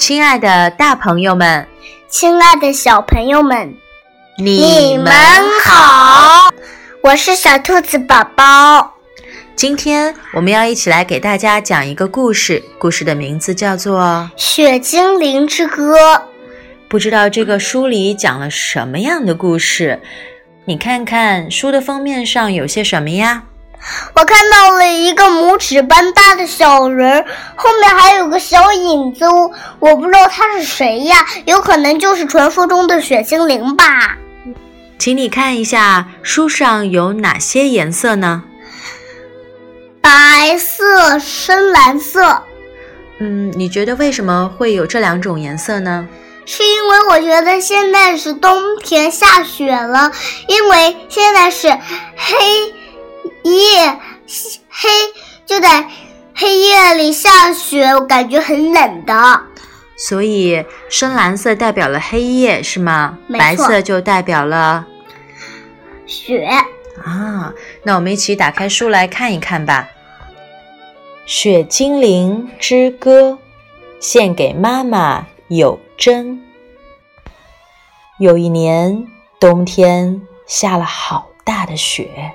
亲爱的大朋友们，亲爱的小朋友们，你们好！我是小兔子宝宝。今天我们要一起来给大家讲一个故事，故事的名字叫做《雪精灵之歌》。不知道这个书里讲了什么样的故事？你看看书的封面上有些什么呀？我看到了一个拇指般大的小人，后面还有个小影子，我不知道他是谁呀？有可能就是传说中的雪精灵吧。请你看一下书上有哪些颜色呢？白色、深蓝色。嗯，你觉得为什么会有这两种颜色呢？是因为我觉得现在是冬天下雪了，因为现在是黑。夜黑就在黑夜里下雪，我感觉很冷的。所以深蓝色代表了黑夜，是吗？白色就代表了雪啊。那我们一起打开书来看一看吧。《雪精灵之歌》，献给妈妈有真。有一年冬天下了好大的雪。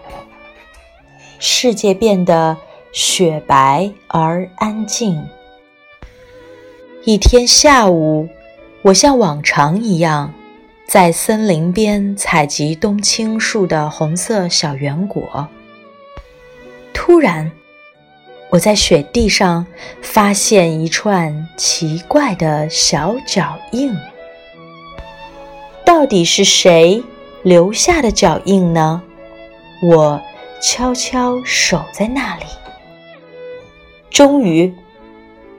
世界变得雪白而安静。一天下午，我像往常一样，在森林边采集冬青树的红色小圆果。突然，我在雪地上发现一串奇怪的小脚印。到底是谁留下的脚印呢？我。悄悄守在那里。终于，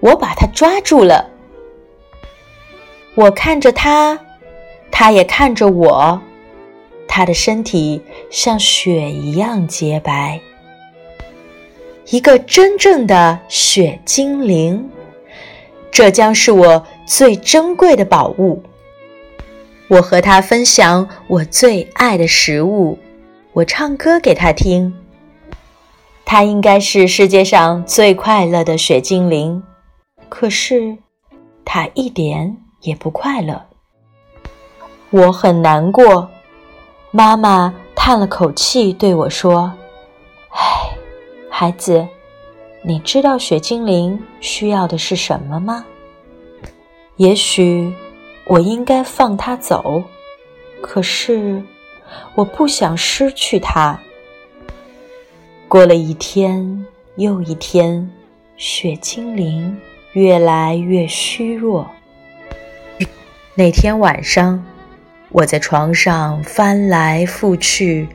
我把它抓住了。我看着它，它也看着我。它的身体像雪一样洁白，一个真正的雪精灵。这将是我最珍贵的宝物。我和它分享我最爱的食物。我唱歌给他听，他应该是世界上最快乐的雪精灵，可是他一点也不快乐。我很难过。妈妈叹了口气对我说：“唉，孩子，你知道雪精灵需要的是什么吗？也许我应该放他走，可是……”我不想失去它。过了一天又一天，雪精灵越来越虚弱。那天晚上，我在床上翻来覆去，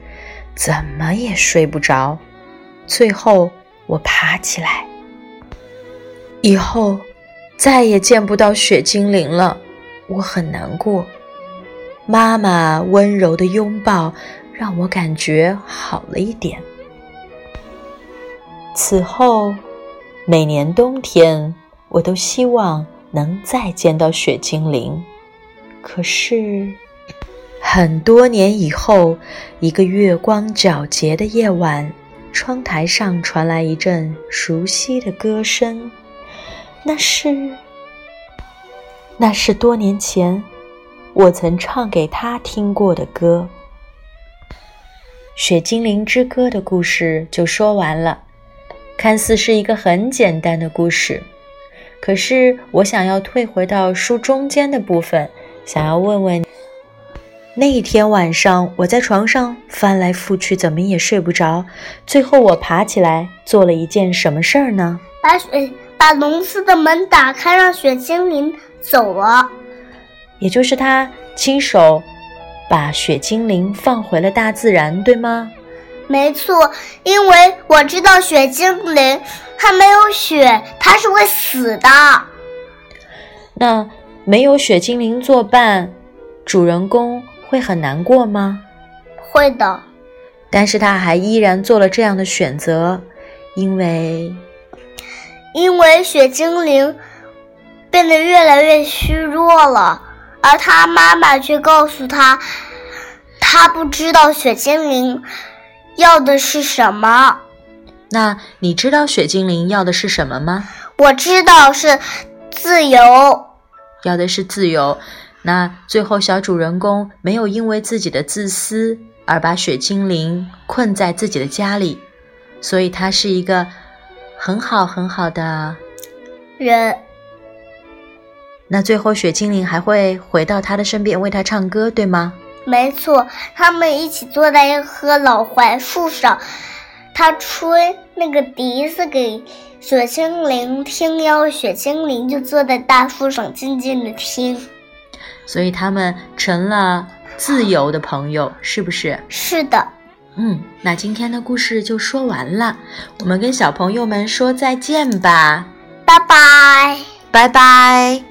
怎么也睡不着。最后，我爬起来，以后再也见不到雪精灵了，我很难过。妈妈温柔的拥抱让我感觉好了一点。此后，每年冬天我都希望能再见到雪精灵。可是，很多年以后，一个月光皎洁的夜晚，窗台上传来一阵熟悉的歌声。那是，那是多年前。我曾唱给他听过的歌，《雪精灵之歌》的故事就说完了。看似是一个很简单的故事，可是我想要退回到书中间的部分，想要问问：那一天晚上，我在床上翻来覆去，怎么也睡不着。最后，我爬起来做了一件什么事儿呢？把雪把笼子的门打开，让雪精灵走了。也就是他亲手把雪精灵放回了大自然，对吗？没错，因为我知道雪精灵它没有雪，它是会死的。那没有雪精灵作伴，主人公会很难过吗？会的。但是他还依然做了这样的选择，因为因为雪精灵变得越来越虚弱了。而他妈妈却告诉他，他不知道雪精灵要的是什么。那你知道雪精灵要的是什么吗？我知道是自由。要的是自由。那最后，小主人公没有因为自己的自私而把雪精灵困在自己的家里，所以他是一个很好很好的人。那最后，雪精灵还会回到他的身边为他唱歌，对吗？没错，他们一起坐在一棵老槐树上，他吹那个笛子给雪精灵听，然后雪精灵就坐在大树上静静的听。所以他们成了自由的朋友，是不是？是的。嗯，那今天的故事就说完了，我们跟小朋友们说再见吧，拜拜，拜拜。